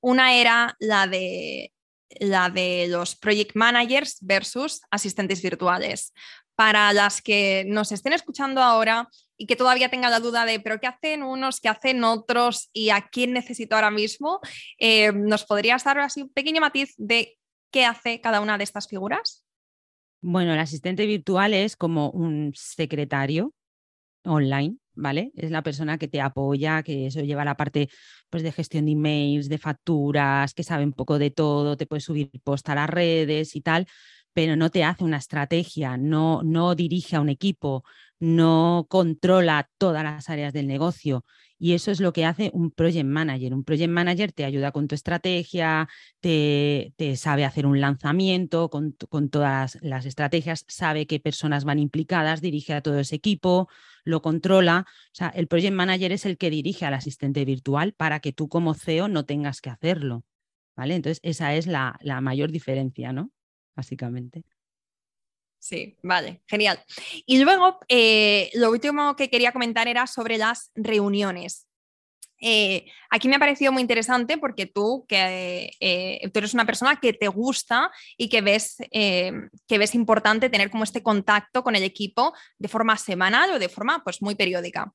Una era la de la de los project managers versus asistentes virtuales para las que nos estén escuchando ahora y que todavía tengan la duda de, pero ¿qué hacen unos, qué hacen otros y a quién necesito ahora mismo? Eh, ¿Nos podrías dar así un pequeño matiz de qué hace cada una de estas figuras?
Bueno, el asistente virtual es como un secretario online, ¿vale? Es la persona que te apoya, que eso lleva la parte pues, de gestión de emails, de facturas, que sabe un poco de todo, te puede subir post a las redes y tal, pero no te hace una estrategia, no, no dirige a un equipo, no controla todas las áreas del negocio. Y eso es lo que hace un project manager. Un project manager te ayuda con tu estrategia, te, sabe hacer un lanzamiento con, con, todas las estrategias, sabe qué personas van implicadas, dirige a todo ese equipo, lo controla. O sea, el project manager es el que dirige al asistente virtual para que tú como CEO no tengas que hacerlo. ¿Vale? Entonces, esa es la, la mayor diferencia, ¿no? Básicamente.
Sí, vale, genial. Y luego, eh, lo último que quería comentar era sobre las reuniones. Eh, aquí me ha parecido muy interesante porque tú, que eh, eres una persona que te gusta y que ves, que ves importante tener como este contacto con el equipo de forma semanal o de forma pues, muy periódica.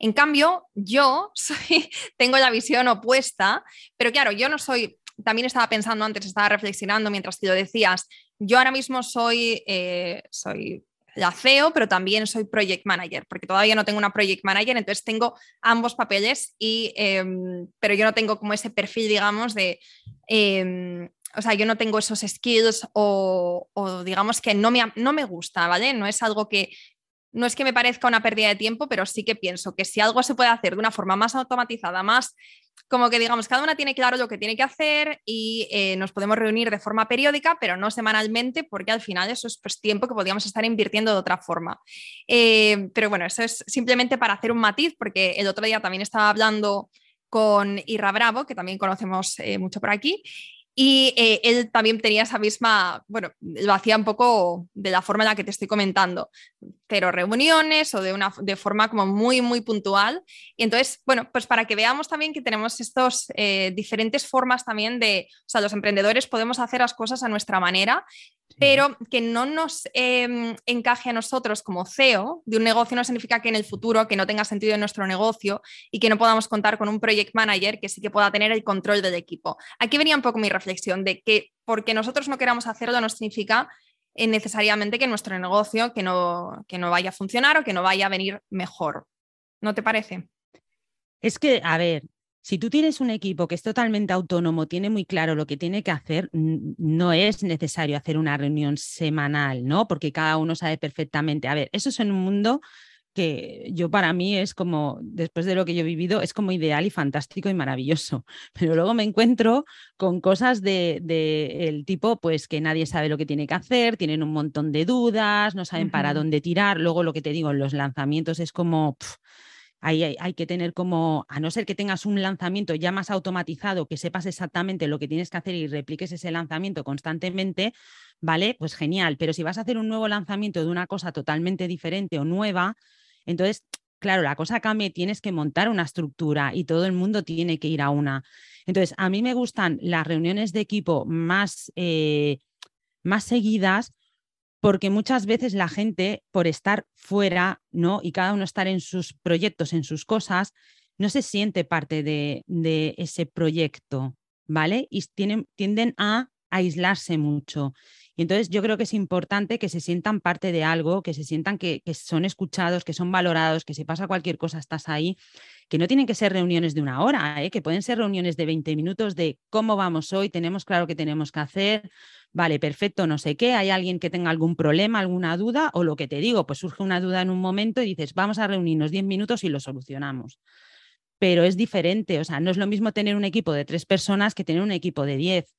En cambio, yo tengo la visión opuesta, pero claro, yo no soy también estaba pensando antes, estaba reflexionando mientras te lo decías, yo ahora mismo soy, eh, soy la CEO, pero también soy project manager, porque todavía no tengo una project manager, entonces tengo ambos papeles, y, em, pero yo no tengo como ese perfil, digamos, de... Em, o sea, yo no tengo esos skills o, digamos que no me, no me gusta, ¿vale? No es algo que, no es que me parezca una pérdida de tiempo, pero sí que pienso que si algo se puede hacer de una forma más automatizada, más como que digamos, cada una tiene claro lo que tiene que hacer y eh, nos podemos reunir de forma periódica, pero no semanalmente, porque al final eso es pues, tiempo que podríamos estar invirtiendo de otra forma. Eh, pero bueno, eso es simplemente para hacer un matiz, porque el otro día también estaba hablando con Irra Bravo, que también conocemos eh, mucho por aquí, y eh, él también tenía esa misma, bueno, lo hacía un poco de la forma en la que te estoy comentando, pero reuniones o de una de forma como muy, muy puntual. Y entonces, bueno, pues para que veamos también que tenemos estos eh, diferentes formas también de, o sea, los emprendedores podemos hacer las cosas a nuestra manera pero que no nos em, encaje a nosotros como CEO de un negocio no significa que en el futuro que no tenga sentido en nuestro negocio y que no podamos contar con un project manager que sí que pueda tener el control del equipo. Aquí venía un poco mi reflexión de que porque nosotros no queramos hacerlo no significa eh, necesariamente que nuestro negocio que no, que no vaya a funcionar o que no vaya a venir mejor. ¿No te parece?
Es que, a ver, si tú tienes un equipo que es totalmente autónomo, tiene muy claro lo que tiene que hacer, no es necesario hacer una reunión semanal, ¿no? Porque cada uno sabe perfectamente. A ver, eso es en un mundo que yo para mí es como, después de lo que yo he vivido, es como ideal y fantástico y maravilloso. Pero luego me encuentro con cosas del de, el tipo, pues que nadie sabe lo que tiene que hacer, tienen un montón de dudas, no saben para dónde tirar. Luego lo que te digo, en los lanzamientos es como... Ahí hay, que tener como, a no ser que tengas un lanzamiento ya más automatizado, que sepas exactamente lo que tienes que hacer y repliques ese lanzamiento constantemente, ¿vale? Pues genial. Pero si vas a hacer un nuevo lanzamiento de una cosa totalmente diferente o nueva, entonces, claro, la cosa cambia, tienes que montar una estructura y todo el mundo tiene que ir a una. Entonces, a mí me gustan las reuniones de equipo más, eh, más seguidas porque muchas veces la gente, por estar fuera, ¿no? Y cada uno estar en sus proyectos, en sus cosas, no se siente parte de, ese proyecto, ¿vale? Y tienden a aislarse mucho. Entonces yo creo que es importante que se sientan parte de algo, que se sientan que, que, son escuchados, que son valorados, que si pasa cualquier cosa estás ahí, que no tienen que ser reuniones de una hora, ¿eh? que pueden ser reuniones de 20 minutos de cómo vamos hoy, tenemos claro que tenemos que hacer, vale, perfecto, no sé qué, hay alguien que tenga algún problema, alguna duda, o lo que te digo, pues surge una duda en un momento y dices, vamos a reunirnos 10 minutos y lo solucionamos. Pero es diferente, o sea, no es lo mismo tener un equipo de tres personas que tener un equipo de 10.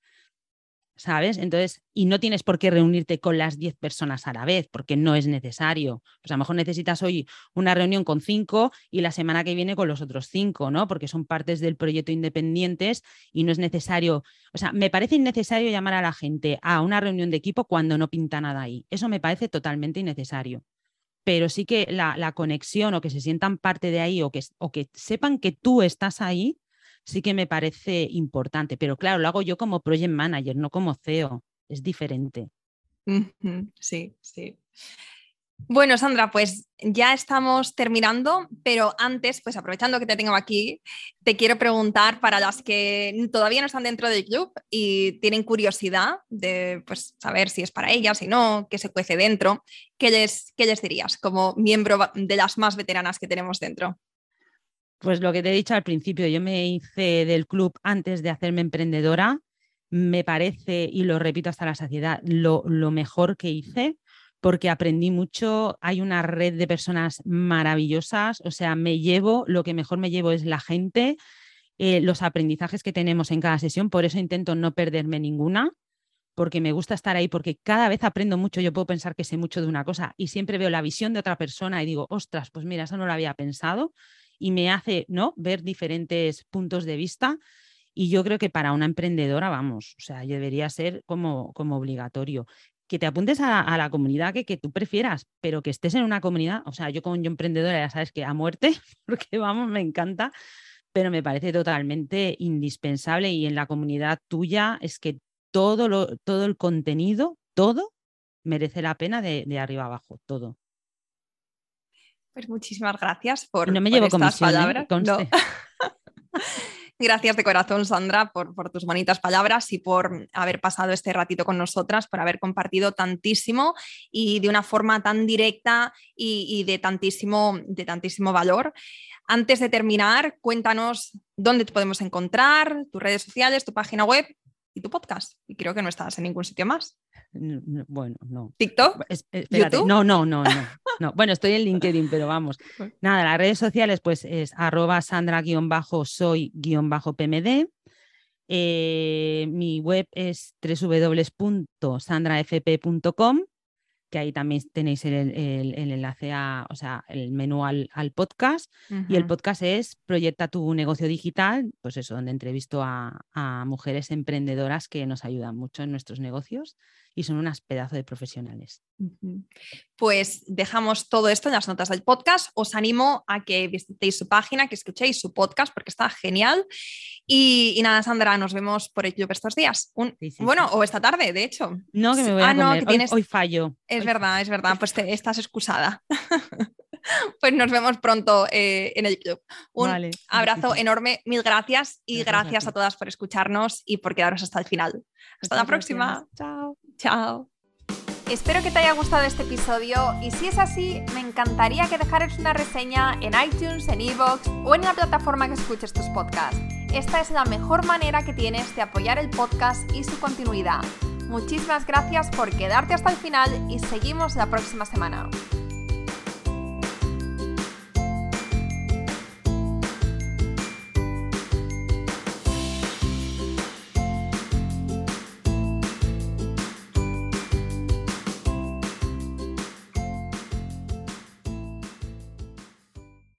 ¿Sabes? Entonces, y no tienes por qué reunirte con las 10 personas a la vez, porque no es necesario. Pues a lo mejor necesitas hoy una reunión con cinco y la semana que viene con los otros cinco, ¿no? Porque son partes del proyecto independientes y no es necesario, o sea, me parece innecesario llamar a la gente a una reunión de equipo cuando no pinta nada ahí. Eso me parece totalmente innecesario. Pero sí que la, conexión o que se sientan parte de ahí o que, o que sepan que tú estás ahí, sí que me parece importante, pero claro, lo hago yo como project manager, no como CEO, es diferente.
Sí, sí. Bueno, Sandra, pues ya estamos terminando, pero antes, pues aprovechando que te tengo aquí, te quiero preguntar para las que todavía no están dentro del club y tienen curiosidad de pues, saber si es para ellas, si no, qué se cuece dentro, ¿qué les, qué les dirías como miembro de las más veteranas que tenemos dentro?
Pues lo que te he dicho al principio, yo me hice del club antes de hacerme emprendedora. Me parece, y lo repito hasta la saciedad, lo, mejor que hice porque aprendí mucho. Hay una red de personas maravillosas, o sea, me llevo, lo que mejor me llevo es la gente, eh, los aprendizajes que tenemos en cada sesión, por eso intento no perderme ninguna, porque me gusta estar ahí, porque cada vez aprendo mucho, yo puedo pensar que sé mucho de una cosa y siempre veo la visión de otra persona y digo, ostras, pues mira, eso no lo había pensado y me hace ¿no? ver diferentes puntos de vista. Y yo creo que para una emprendedora, vamos, o sea, debería ser como, como obligatorio. Que te apuntes a, la comunidad que, que, tú prefieras, pero que estés en una comunidad, o sea, yo como yo emprendedora ya sabes que a muerte, porque vamos, me encanta, pero me parece totalmente indispensable y en la comunidad tuya es que todo, lo, todo el contenido, todo merece la pena de, de arriba abajo, todo.
Pues muchísimas gracias por,
no me llevo
estas
¿eh?
palabras. Gracias de corazón, Sandra, por, tus bonitas palabras y por haber pasado este ratito con nosotras, por haber compartido tantísimo y de una forma tan directa y, de, tantísimo, de tantísimo valor. Antes de terminar, cuéntanos dónde te podemos encontrar, tus redes sociales, tu página web y tu podcast. Y creo que no estás en ningún sitio más.
Bueno, no.
¿TikTok?
¿YouTube? No, no, no, no, Bueno, estoy en LinkedIn, pero vamos. Nada, las redes sociales, pues es arroba sandra-soy-pmd. Eh, mi web es www.sandrafp.com que ahí también tenéis el, enlace a, o sea, el menú al, podcast. Y el podcast es Proyecta tu negocio digital, pues eso, donde entrevisto a, a mujeres emprendedoras que nos ayudan mucho en nuestros negocios y son unas pedazos de profesionales.
Pues dejamos todo esto en las notas del podcast. Os animo a que visitéis su página, que escuchéis su podcast porque está genial. Y, nada, Sandra, nos vemos por el club estos días. bueno, o esta tarde, de hecho.
No, que me voy a ah, comer. hoy, fallo.
Es verdad, es verdad. Pues te, estás excusada. pues nos vemos pronto eh, en el club. Un abrazo enorme, mil gracias y gracias, a, todas por escucharnos y por quedaros hasta el final. Hasta la próxima.
Chao.
Chao. Espero que te haya gustado este episodio y si es así, me encantaría que dejaras una reseña en iTunes, en Evox o en la plataforma que escuches tus podcasts. Esta es la mejor manera que tienes de apoyar el podcast y su continuidad. Muchísimas gracias por quedarte hasta el final y seguimos la próxima semana.